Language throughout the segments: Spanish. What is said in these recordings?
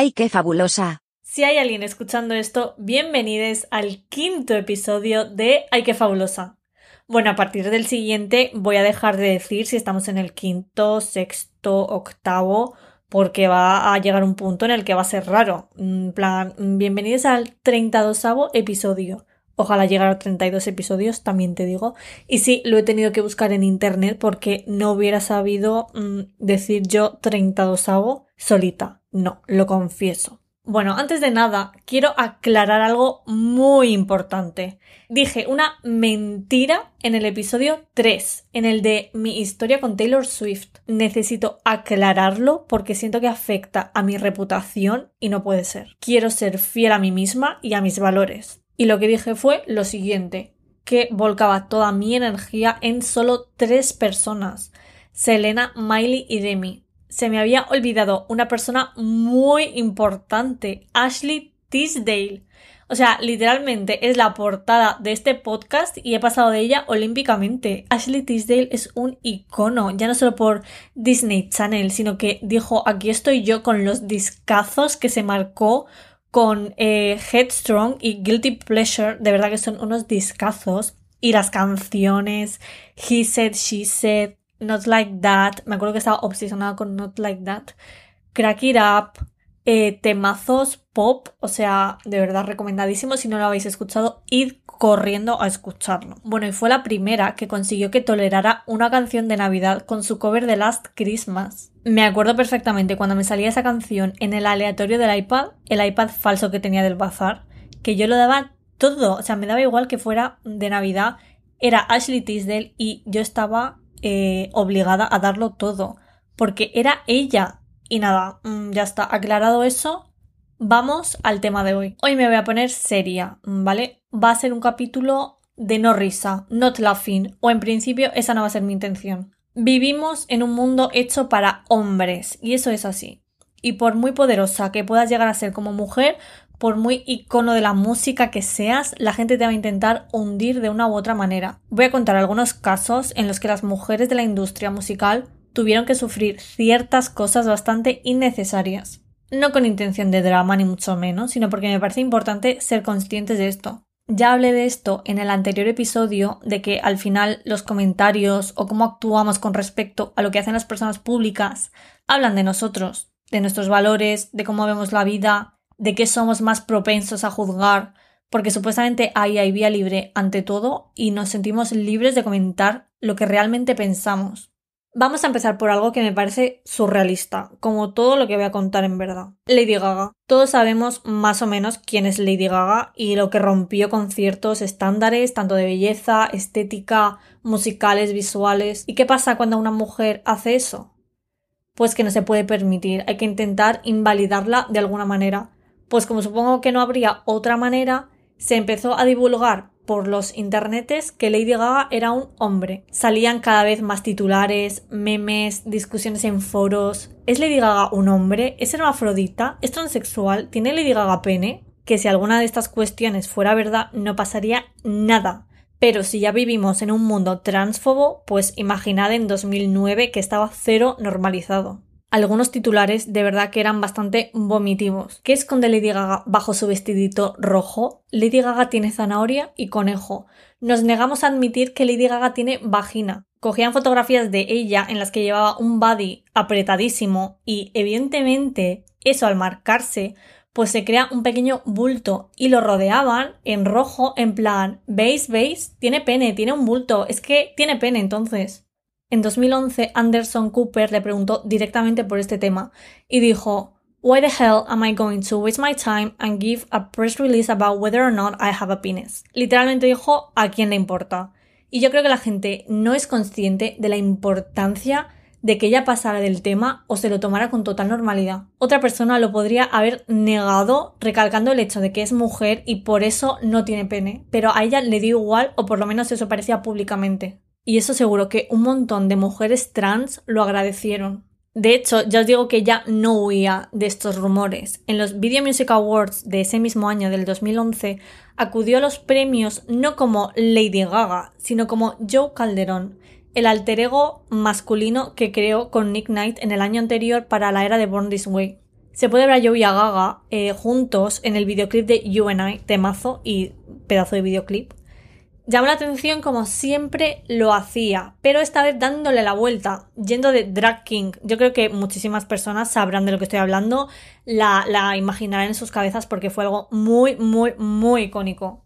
¡Ay, qué fabulosa! Si hay alguien escuchando esto, bienvenidos al quinto episodio de ¡Ay, qué fabulosa! Bueno, a partir del siguiente voy a dejar de decir si estamos en el quinto, sexto, octavo, porque va a llegar un punto en el que va a ser raro. En plan, bienvenidos al 32 episodio. Ojalá llegar a 32 episodios, también te digo. Y sí, lo he tenido que buscar en internet porque no hubiera sabido mm, decir yo 32 solita. No, lo confieso. Bueno, antes de nada, quiero aclarar algo muy importante. Dije una mentira en el episodio 3, en el de mi historia con Taylor Swift. Necesito aclararlo porque siento que afecta a mi reputación y no puede ser. Quiero ser fiel a mí misma y a mis valores. Y lo que dije fue lo siguiente, que volcaba toda mi energía en solo tres personas, Selena, Miley y Demi se me había olvidado una persona muy importante, Ashley Tisdale. O sea, literalmente es la portada de este podcast y he pasado de ella olímpicamente. Ashley Tisdale es un icono, ya no solo por Disney Channel, sino que dijo, aquí estoy yo con los discazos que se marcó con eh, Headstrong y Guilty Pleasure, de verdad que son unos discazos. Y las canciones, He Said, She Said, Not Like That, me acuerdo que estaba obsesionada con Not Like That, Crack It Up, eh, temazos pop, o sea, de verdad recomendadísimo, si no lo habéis escuchado, id corriendo a escucharlo. Bueno, y fue la primera que consiguió que tolerara una canción de Navidad con su cover de Last Christmas. Me acuerdo perfectamente cuando me salía esa canción en el aleatorio del iPad, el iPad falso que tenía del bazar, que yo lo daba todo, o sea, me daba igual que fuera de Navidad, era Ashley Tisdale y yo estaba eh, obligada a darlo todo, porque era ella. Y nada, mm, ya está aclarado eso. Vamos al tema de hoy. Hoy me voy a poner seria, ¿vale? Va a ser un capítulo de no risa, not laughing, o en principio esa no va a ser mi intención. Vivimos en un mundo hecho para hombres, y eso es así. Y por muy poderosa que puedas llegar a ser como mujer, por muy icono de la música que seas, la gente te va a intentar hundir de una u otra manera. Voy a contar algunos casos en los que las mujeres de la industria musical tuvieron que sufrir ciertas cosas bastante innecesarias. No con intención de drama ni mucho menos, sino porque me parece importante ser conscientes de esto. Ya hablé de esto en el anterior episodio, de que al final los comentarios o cómo actuamos con respecto a lo que hacen las personas públicas hablan de nosotros, de nuestros valores, de cómo vemos la vida, de qué somos más propensos a juzgar, porque supuestamente ahí hay vía libre ante todo y nos sentimos libres de comentar lo que realmente pensamos. Vamos a empezar por algo que me parece surrealista, como todo lo que voy a contar en verdad. Lady Gaga. Todos sabemos más o menos quién es Lady Gaga y lo que rompió con ciertos estándares, tanto de belleza, estética, musicales, visuales. ¿Y qué pasa cuando una mujer hace eso? Pues que no se puede permitir, hay que intentar invalidarla de alguna manera pues como supongo que no habría otra manera, se empezó a divulgar por los internetes que Lady Gaga era un hombre. Salían cada vez más titulares, memes, discusiones en foros. ¿Es Lady Gaga un hombre? ¿Es hermafrodita? ¿Es transexual? ¿Tiene Lady Gaga pene? Que si alguna de estas cuestiones fuera verdad no pasaría nada. Pero si ya vivimos en un mundo transfobo, pues imaginad en 2009 que estaba cero normalizado algunos titulares de verdad que eran bastante vomitivos. ¿Qué esconde Lady Gaga bajo su vestidito rojo? Lady Gaga tiene zanahoria y conejo. Nos negamos a admitir que Lady Gaga tiene vagina. Cogían fotografías de ella en las que llevaba un body apretadísimo y evidentemente eso al marcarse pues se crea un pequeño bulto y lo rodeaban en rojo en plan, ¿veis? ¿veis? Tiene pene, tiene un bulto, es que tiene pene entonces. En 2011, Anderson Cooper le preguntó directamente por este tema y dijo, Why the hell am I going to waste my time and give a press release about whether or not I have a penis? Literalmente dijo, ¿a quién le importa? Y yo creo que la gente no es consciente de la importancia de que ella pasara del tema o se lo tomara con total normalidad. Otra persona lo podría haber negado recalcando el hecho de que es mujer y por eso no tiene pene, pero a ella le dio igual o por lo menos eso parecía públicamente y eso seguro que un montón de mujeres trans lo agradecieron. De hecho, ya os digo que ya no huía de estos rumores. En los Video Music Awards de ese mismo año, del 2011, acudió a los premios no como Lady Gaga, sino como Joe Calderón, el alter ego masculino que creó con Nick Knight en el año anterior para la era de Born This Way. se puede ver a Joey y a Gaga eh, juntos en el videoclip de You and I, temazo y pedazo de videoclip. Llamó la atención como siempre lo hacía, pero esta vez dándole la vuelta, yendo de drag king. Yo creo que muchísimas personas sabrán de lo que estoy hablando, la, la imaginarán en sus cabezas porque fue algo muy, muy, muy icónico.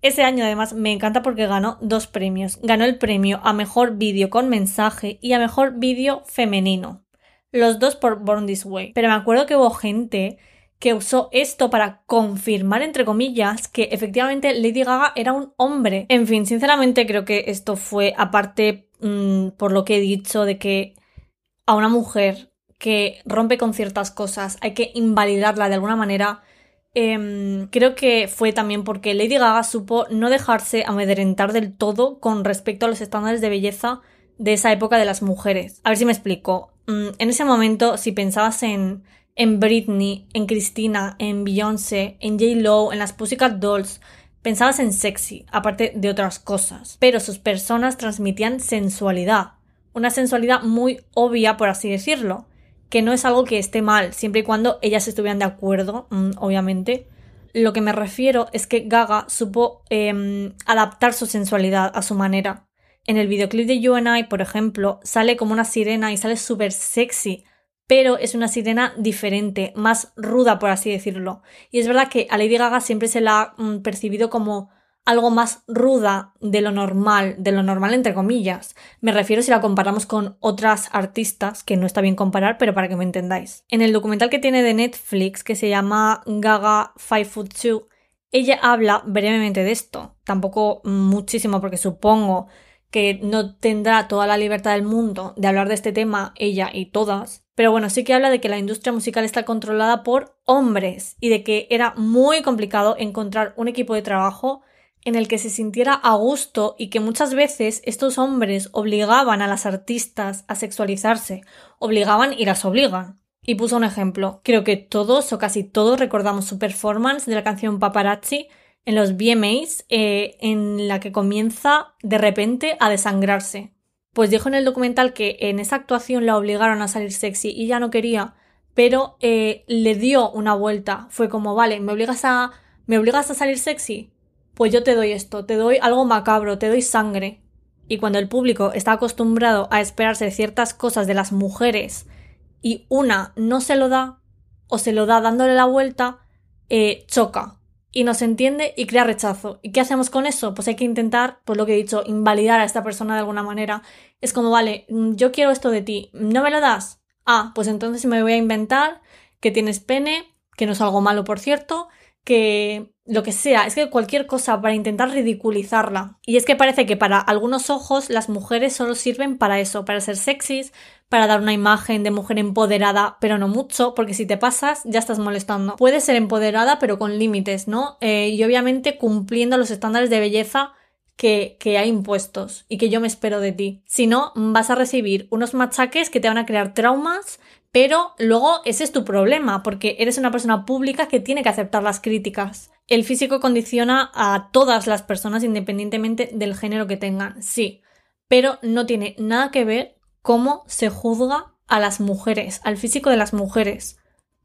Ese año además me encanta porque ganó dos premios. Ganó el premio a mejor vídeo con mensaje y a mejor vídeo femenino. Los dos por Born This Way. Pero me acuerdo que hubo gente que usó esto para confirmar, entre comillas, que efectivamente Lady Gaga era un hombre. En fin, sinceramente creo que esto fue, aparte mm, por lo que he dicho, de que a una mujer que rompe con ciertas cosas hay que invalidarla de alguna manera. Em, creo que fue también porque Lady Gaga supo no dejarse amedrentar del todo con respecto a los estándares de belleza de esa época de las mujeres. A ver si me explico. Mm, en ese momento, si pensabas en en Britney, en Christina, en Beyoncé, en J. Lo, en las Pussycat Dolls. Pensabas en sexy, aparte de otras cosas, pero sus personas transmitían sensualidad, una sensualidad muy obvia, por así decirlo, que no es algo que esté mal, siempre y cuando ellas estuvieran de acuerdo, mm, obviamente. Lo que me refiero es que Gaga supo em, adaptar su sensualidad a su manera. En el videoclip de You and I, por ejemplo, sale como una sirena y sale súper sexy, pero es una sirena diferente, más ruda, por así decirlo. Y es verdad que a Lady Gaga siempre se la ha mm, percibido como algo más ruda de lo normal, de lo normal entre comillas. Me refiero si la comparamos con otras artistas, que no está bien comparar, pero para que me entendáis. En el documental que tiene de Netflix, que se llama Gaga Five Foot Two, ella habla brevemente de esto. Tampoco muchísimo, porque supongo que no tendrá toda la libertad del mundo de hablar de este tema ella y todas, pero bueno, sí que habla de que la industria musical está controlada por hombres y de que era muy complicado encontrar un equipo de trabajo en el que se sintiera a gusto y que muchas veces estos hombres obligaban a las artistas a sexualizarse, obligaban y las obligan. Y puso un ejemplo. Creo que todos o casi todos recordamos su performance de la canción Paparazzi en los VMAs eh, en la que comienza de repente a desangrarse. Pues dijo en el documental que en esa actuación la obligaron a salir sexy y ya no quería, pero eh, le dio una vuelta. Fue como, vale, ¿me obligas a, ¿me obligas a salir sexy? Pues yo te doy esto, te doy algo macabro, te doy sangre. Y cuando el público está acostumbrado a esperarse ciertas cosas de las mujeres y una no se lo da, o se lo da dándole la vuelta, eh, choca y no se entiende y crea rechazo. ¿Y qué hacemos con eso? Pues hay que intentar, pues lo que he dicho, invalidar a esta persona de alguna manera. Es como, vale, mm, yo quiero esto de ti, ¿no me lo das? Ah, pues entonces me voy a inventar que tienes pene, que no es algo malo, por cierto, que lo que sea, es que cualquier cosa para intentar ridiculizarla. Y es que parece que para algunos ojos las mujeres solo sirven para eso, para ser sexys, para dar una imagen de mujer empoderada, pero no mucho, porque si te pasas ya estás molestando. Puedes ser empoderada, pero con límites, ¿no? Eh, y obviamente cumpliendo los estándares de belleza que, que, hay impuestos y que yo me espero de ti. Si no, vas a recibir unos machaques que te van a crear traumas, pero luego ese es tu problema, porque eres una persona pública que tiene que aceptar las críticas. El físico condiciona a todas las personas independientemente del género que tengan, sí, pero no tiene nada que ver cómo se juzga a las mujeres, al físico de las mujeres.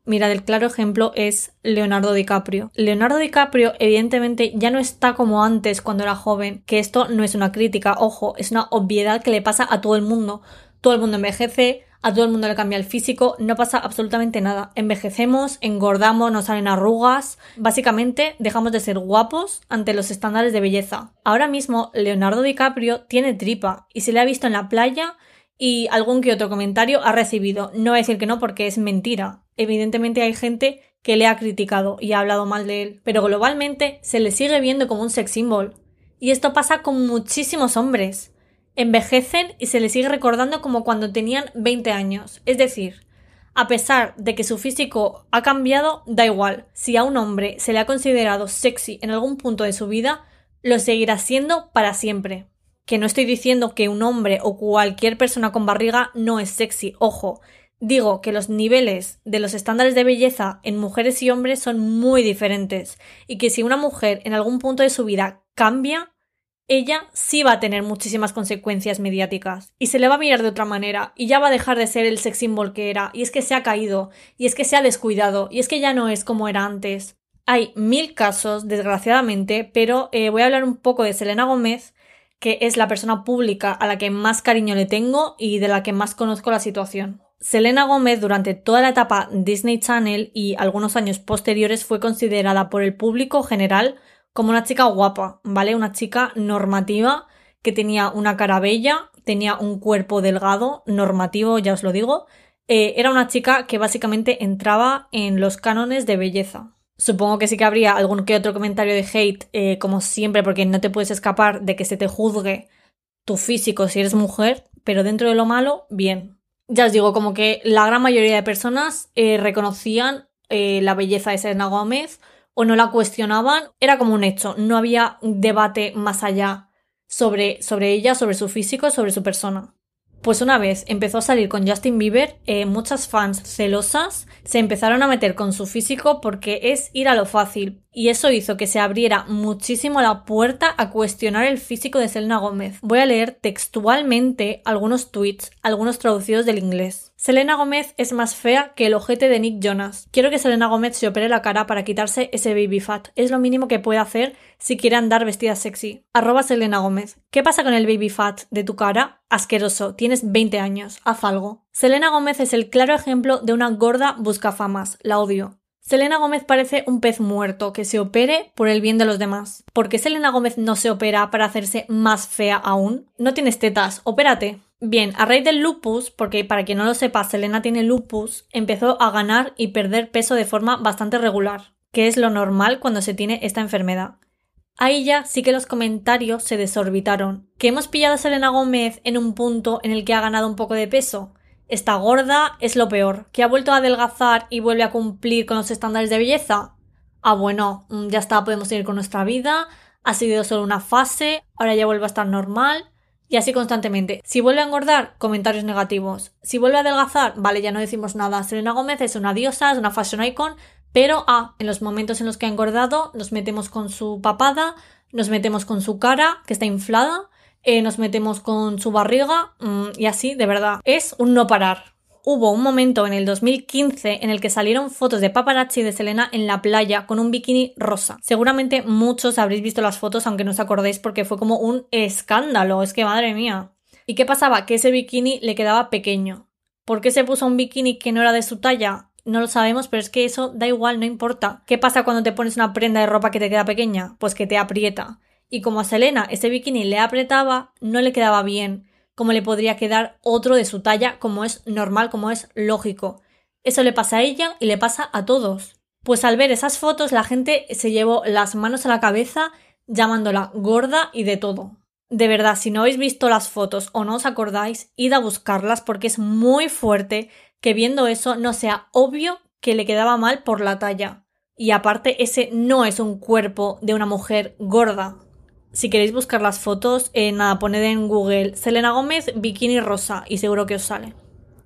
Mira, el claro ejemplo es Leonardo DiCaprio. Leonardo DiCaprio evidentemente ya no está como antes cuando era joven, que esto no es una crítica, ojo, es una obviedad que le pasa a todo el mundo. Todo el mundo envejece, a todo el mundo le cambia el físico, no pasa absolutamente nada. Envejecemos, engordamos, nos salen arrugas, básicamente dejamos de ser guapos ante los estándares de belleza. Ahora mismo Leonardo DiCaprio tiene tripa y se le ha visto en la playa y algún que otro comentario ha recibido. No voy a decir que no porque es mentira. Evidentemente hay gente que le ha criticado y ha hablado mal de él, pero globalmente se le sigue viendo como un sex symbol. Y esto pasa con muchísimos hombres. Envejecen y se les sigue recordando como cuando tenían 20 años. Es decir, a pesar de que su físico ha cambiado, da igual. Si a un hombre se le ha considerado sexy en algún punto de su vida, lo seguirá siendo para siempre que no estoy diciendo que un hombre o cualquier persona con barriga no es sexy, ojo, digo que los niveles de los estándares de belleza en mujeres y hombres son muy diferentes y que si una mujer en algún punto de su vida cambia, ella sí va a tener muchísimas consecuencias mediáticas y se le va a mirar de otra manera y ya va a dejar de ser el sex symbol que era y es que se ha caído y es que se ha descuidado y es que ya no es como era antes. Hay mil casos, desgraciadamente, pero eh, voy a hablar un poco de Selena Gómez, que es la persona pública a la que más cariño le tengo y de la que más conozco la situación. Selena Gómez durante toda la etapa Disney Channel y algunos años posteriores fue considerada por el público general como una chica guapa, ¿vale? Una chica normativa que tenía una cara bella, tenía un cuerpo delgado, normativo, ya os lo digo. Eh, era una chica que básicamente entraba en los cánones de belleza. Supongo que sí que habría algún que otro comentario de hate, eh, como siempre, porque no te puedes escapar de que se te juzgue tu físico si eres mujer, pero dentro de lo malo, bien. Ya os digo, como que la gran mayoría de personas eh, reconocían la belleza de Selena Gómez o no la cuestionaban, era como un hecho, no había debate más allá sobre, sobre ella, sobre su físico, sobre su persona. Pues una vez empezó a salir con Justin Bieber, eh, muchas fans celosas se empezaron a meter con su físico porque es ir a lo fácil, y eso hizo que se abriera muchísimo la puerta a cuestionar el físico de Selena Gómez. Voy a leer textualmente algunos tweets, algunos traducidos del inglés. Selena Gómez es más fea que el ojete de Nick Jonas. Quiero que Selena Gómez se opere la cara para quitarse ese baby fat. Es lo mínimo que puede hacer si quiere andar vestida sexy. Arroba Selena Gómez. ¿Qué pasa con el baby fat de tu cara? Asqueroso. Tienes 20 años. Haz algo. Selena Gómez es el claro ejemplo de una gorda buscafamas. La odio. Selena Gómez parece un pez muerto que se opere por el bien de los demás. ¿Por qué Selena Gómez no se opera para hacerse más fea aún? No tienes tetas, opérate. Bien, a raíz del lupus, porque para quien no lo sepa, Selena tiene lupus, empezó a ganar y perder peso de forma bastante regular, que es lo normal cuando se tiene esta enfermedad. Ahí ya sí que los comentarios se desorbitaron. ¿Que hemos pillado a Selena Gómez en un punto en el que ha ganado un poco de peso? Está gorda, es lo peor. ¿Que ha vuelto a adelgazar y vuelve a cumplir con los estándares de belleza? Ah, bueno, mm, ya está, podemos seguir con nuestra vida. Ha sido solo una fase, ahora ya vuelve a estar normal. Y así constantemente. Si vuelve a engordar, comentarios negativos. Si vuelve a adelgazar, vale, ya no decimos nada. Selena Gómez es una diosa, es una fashion icon, pero ah, en los momentos en los que ha engordado, nos metemos con su papada, nos metemos con su cara, que está inflada, eh, nos metemos con su barriga, mm, y así, de verdad, es un no parar hubo un momento en el 2015 en el que salieron fotos de paparazzi de Selena en la playa con un bikini rosa. Seguramente muchos habréis visto las fotos aunque no os acordéis porque fue como un escándalo, es que madre mía. ¿Y qué pasaba? Que ese bikini le quedaba pequeño. ¿Por qué se puso un bikini que no era de su talla? No lo sabemos, pero es que eso da igual, no importa. ¿Qué pasa cuando te pones una prenda de ropa que te queda pequeña? Pues que te aprieta. Y como a Selena ese bikini le apretaba, no le quedaba bien como le podría quedar otro de su talla, como es normal, como es lógico. Eso le pasa a ella y le pasa a todos. Pues al ver esas fotos la gente se llevó las manos a la cabeza llamándola gorda y de todo. De verdad, si no habéis visto las fotos o no os acordáis, id a buscarlas porque es muy fuerte que viendo eso no sea obvio que le quedaba mal por la talla. Y aparte, ese no es un cuerpo de una mujer gorda. Si queréis buscar las fotos, eh, nada, poned en Google Selena Gómez bikini rosa y seguro que os sale.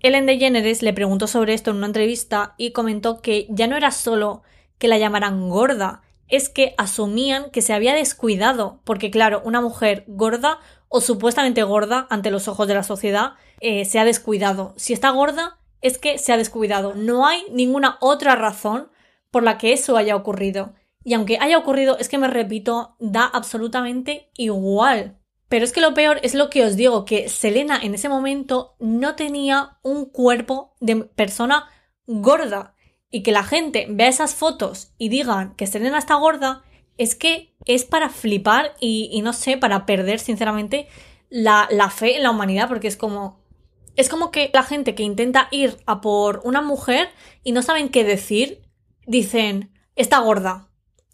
Ellen DeGeneres le preguntó sobre esto en una entrevista y comentó que ya no era solo que la llamaran gorda, es que asumían que se había descuidado, porque claro, una mujer gorda o supuestamente gorda ante los ojos de la sociedad eh, se ha descuidado. Si está gorda, es que se ha descuidado. No hay ninguna otra razón por la que eso haya ocurrido. Y aunque haya ocurrido, es que me repito, da absolutamente igual. Pero es que lo peor es lo que os digo, que Selena en ese momento no tenía un cuerpo de persona gorda. Y que la gente vea esas fotos y digan que Selena está gorda, es que es para flipar y, no sé, para perder sinceramente la, la fe en la humanidad, porque es como... Es como que la gente que intenta ir a por una mujer y no saben qué decir, dicen, está gorda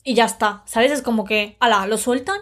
y ya está, ¿sabes? Es como que, ala, lo sueltan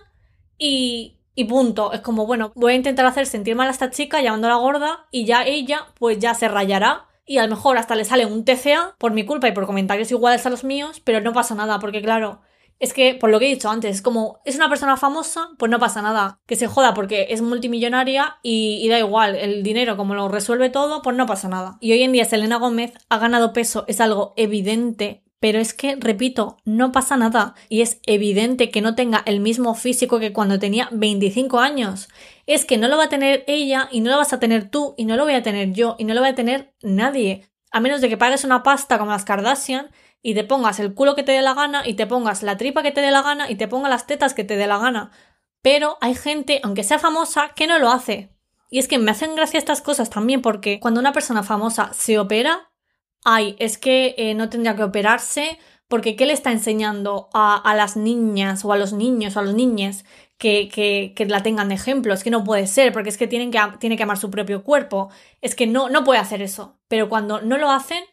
y, y punto. Es como, bueno, voy a intentar hacer sentir mal a esta chica llamándola gorda y ya ella, pues ya se rayará y a lo mejor hasta le sale un TCA por mi culpa y por comentarios iguales a los míos, pero no pasa nada, porque claro, es que, por lo que he dicho antes, es como, es una persona famosa, pues no pasa nada. Que se joda porque es multimillonaria y, y, da igual, el dinero como lo resuelve todo, pues no pasa nada. Y hoy en día Selena Gómez ha ganado peso, es algo evidente, Pero es que, repito, no pasa nada y es evidente que no tenga el mismo físico que cuando tenía 25 años. Es que no lo va a tener ella y no lo vas a tener tú y no lo voy a tener yo y no lo va a tener nadie. A menos de que pagues una pasta como las Kardashian y te pongas el culo que te dé la gana y te pongas la tripa que te dé la gana y te pongas las tetas que te dé la gana. Pero hay gente, aunque sea famosa, que no lo hace. Y es que me hacen gracia estas cosas también porque cuando una persona famosa se opera, ay, es que eh, no tendría que operarse porque ¿qué le está enseñando a, las niñas o a los niños o a los niñas que, que, la tengan de ejemplo? Es que no puede ser porque es que, tienen que tiene que amar su propio cuerpo. Es que no, no puede hacer eso. Pero cuando no lo hacen,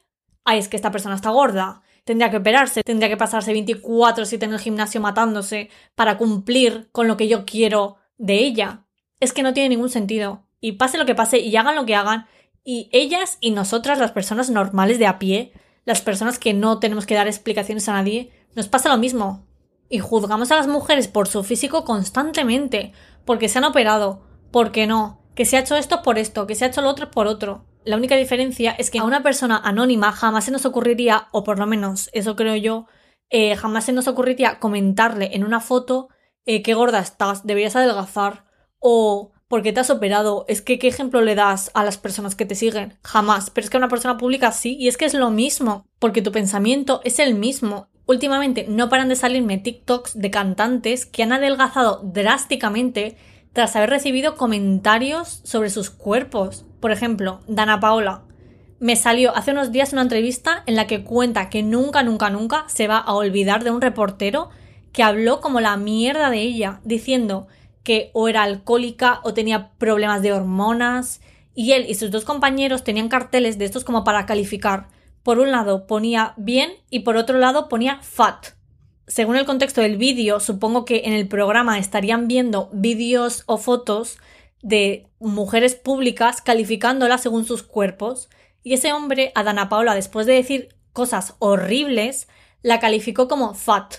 ay, es que esta persona está gorda tendría que operarse, tendría que pasarse 24/7 en el gimnasio matándose para cumplir con lo que yo quiero de ella. Es que no tiene ningún sentido. Y pase lo que pase y hagan lo que hagan, y ellas y nosotras, las personas normales de a pie, las personas que no tenemos que dar explicaciones a nadie, nos pasa lo mismo. Y juzgamos a las mujeres por su físico constantemente, porque se han operado, porque no, que se ha hecho esto por esto, que se ha hecho lo otro por otro. La única diferencia es que a una persona anónima jamás se nos ocurriría, o por lo menos eso creo yo, eh, jamás se nos ocurriría comentarle en una foto eh, qué gorda estás, deberías adelgazar, o porque te has operado, es que qué ejemplo le das a las personas que te siguen, jamás, pero es que a una persona pública sí, y es que es lo mismo, porque tu pensamiento es el mismo. Últimamente no paran de salirme TikToks de cantantes que han adelgazado drásticamente tras haber recibido comentarios sobre sus cuerpos. Por ejemplo, Dana Paola. Me salió hace unos días una entrevista en la que cuenta que nunca, nunca, nunca se va a olvidar de un reportero que habló como la mierda de ella, diciendo que o era alcohólica o tenía problemas de hormonas, y él y sus dos compañeros tenían carteles de estos como para calificar. Por un lado ponía bien y por otro lado ponía fat, según el contexto del vídeo, supongo que en el programa estarían viendo vídeos o fotos de mujeres públicas calificándolas según sus cuerpos. Y ese hombre, Adana Paola, después de decir cosas horribles, la calificó como fat.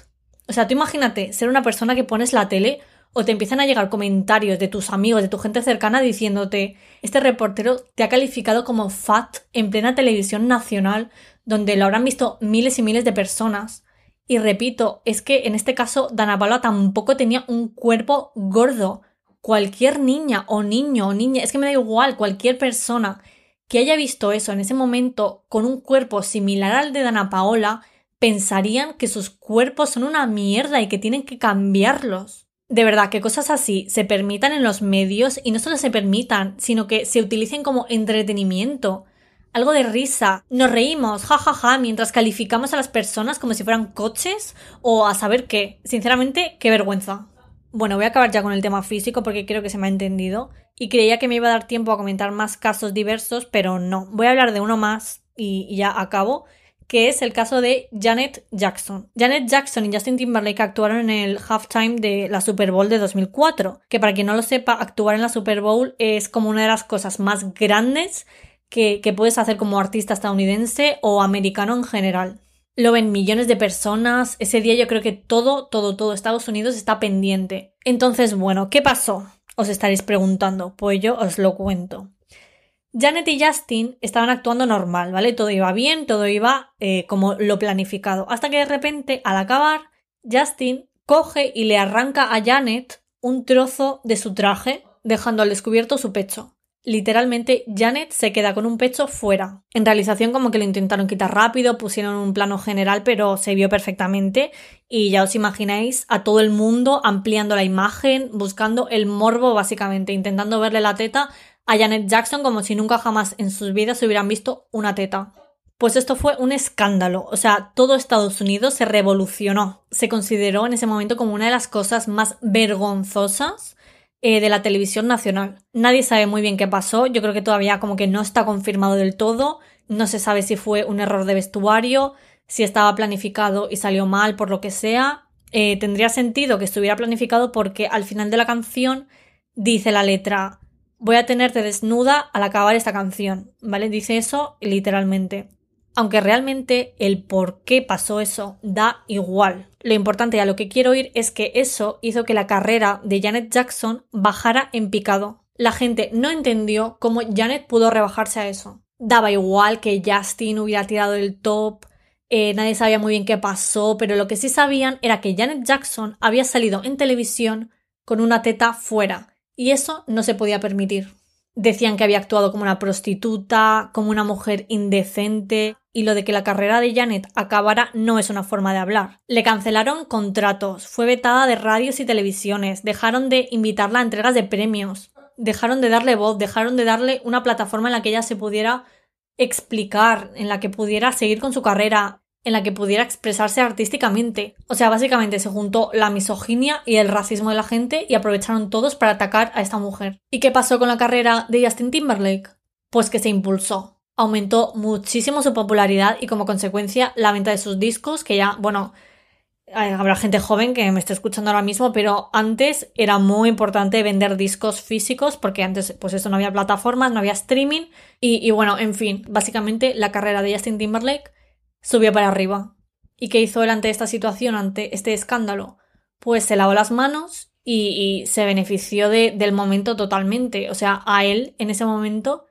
O sea, tú imagínate ser una persona que pones la tele o te empiezan a llegar comentarios de tus amigos, de tu gente cercana diciéndote, este reportero te ha calificado como fat en plena televisión nacional, donde lo habrán visto miles y miles de personas. Y repito, es que en este caso Dana Paola tampoco tenía un cuerpo gordo. Cualquier niña o niño o niña, es que me da igual, cualquier persona que haya visto eso en ese momento con un cuerpo similar al de Dana Paola, pensarían que sus cuerpos son una mierda y que tienen que cambiarlos. De verdad, que cosas así se permitan en los medios y no solo se permitan, sino que se utilicen como entretenimiento algo de risa. Nos reímos, jajaja, ja, ja, mientras calificamos a las personas como si fueran coches o a saber qué. Sinceramente, qué vergüenza. Bueno, voy a acabar ya con el tema físico porque creo que se me ha entendido. Y creía que me iba a dar tiempo a comentar más casos diversos, pero no. Voy a hablar de uno más y ya acabo, que es el caso de Janet Jackson. Janet Jackson y Justin Timberlake actuaron en el halftime de la Super Bowl de 2004, que para quien no lo sepa, actuar en la Super Bowl es como una de las cosas más grandes que, puedes hacer como artista estadounidense o americano en general. Lo ven millones de personas. Ese día yo creo que todo, todo, todo Estados Unidos está pendiente. Entonces, bueno, ¿qué pasó? Os estaréis preguntando. Pues yo os lo cuento. Janet y Justin estaban actuando normal, ¿vale? Todo iba bien, todo iba eh, como lo planificado. Hasta que de repente, al acabar, Justin coge y le arranca a Janet un trozo de su traje, dejando al descubierto su pecho. Literalmente, Janet se queda con un pecho fuera. En realización como que lo intentaron quitar rápido, pusieron un plano general, pero se vio perfectamente y ya os imagináis a todo el mundo ampliando la imagen, buscando el morbo básicamente, intentando verle la teta a Janet Jackson como si nunca jamás en sus vidas hubieran visto una teta. Pues esto fue un escándalo, o sea, todo Estados Unidos se revolucionó. Se consideró en ese momento como una de las cosas más vergonzosas eh, de la televisión nacional. Nadie sabe muy bien qué pasó, yo creo que todavía como que no está confirmado del todo, no se sabe si fue un error de vestuario, si estaba planificado y salió mal por lo que sea. Eh, tendría sentido que estuviera planificado porque al final de la canción dice la letra voy a tenerte desnuda al acabar esta canción, ¿vale? Dice eso literalmente aunque realmente el por qué pasó eso da igual. Lo importante y a lo que quiero ir es que eso hizo que la carrera de Janet Jackson bajara en picado. La gente no entendió cómo Janet pudo rebajarse a eso. Daba igual que Justin hubiera tirado el top, eh, nadie sabía muy bien qué pasó, pero lo que sí sabían era que Janet Jackson había salido en televisión con una teta fuera, y eso no se podía permitir. Decían que había actuado como una prostituta, como una mujer indecente, y lo de que la carrera de Janet acabara no es una forma de hablar. Le cancelaron contratos, fue vetada de radios y televisiones, dejaron de invitarla a entregas de premios, dejaron de darle voz, dejaron de darle una plataforma en la que ella se pudiera explicar, en la que pudiera seguir con su carrera, en la que pudiera expresarse artísticamente. O sea, básicamente se juntó la misoginia y el racismo de la gente y aprovecharon todos para atacar a esta mujer. ¿Y qué pasó con la carrera de Justin Timberlake? Pues que se impulsó. Aumentó muchísimo su popularidad y como consecuencia la venta de sus discos, que ya, bueno, habrá gente joven que me esté escuchando ahora mismo, pero antes era muy importante vender discos físicos porque antes pues eso no había plataformas, no había streaming y, y bueno, en fin, básicamente la carrera de Justin Timberlake subió para arriba. ¿Y qué hizo él ante esta situación, ante este escándalo? Pues se lavó las manos y, se benefició del momento totalmente. O sea, a él en ese momento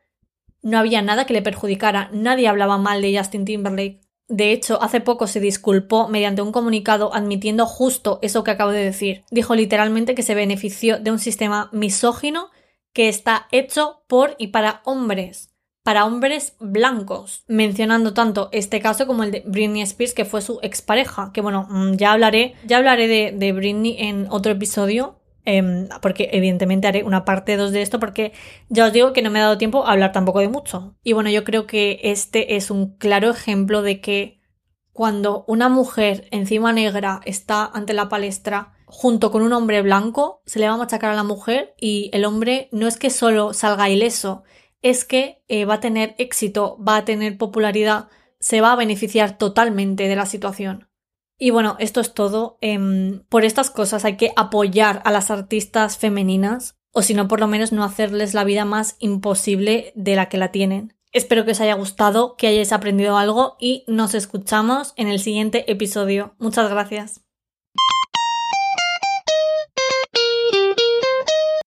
no había nada que le perjudicara. Nadie hablaba mal de Justin Timberlake. De hecho, hace poco se disculpó mediante un comunicado admitiendo justo eso que acabo de decir. Dijo literalmente que se benefició de un sistema misógino que está hecho por y para hombres para hombres blancos, mencionando tanto este caso como el de Britney Spears, que fue su expareja, que bueno, mm, ya hablaré, ya hablaré de, Britney en otro episodio, em, porque evidentemente haré una parte 2 de esto, porque ya os digo que no me ha dado tiempo a hablar tampoco de mucho. Y bueno, yo creo que este es un claro ejemplo de que cuando una mujer encima negra está ante la palestra junto con un hombre blanco, se le va a machacar a la mujer y el hombre no es que solo salga ileso, es que eh, va a tener éxito, va a tener popularidad, se va a beneficiar totalmente de la situación. Y bueno, esto es todo. Em, por estas cosas hay que apoyar a las artistas femeninas, o si no, por lo menos no hacerles la vida más imposible de la que la tienen. Espero que os haya gustado, que hayáis aprendido algo y nos escuchamos en el siguiente episodio. Muchas gracias.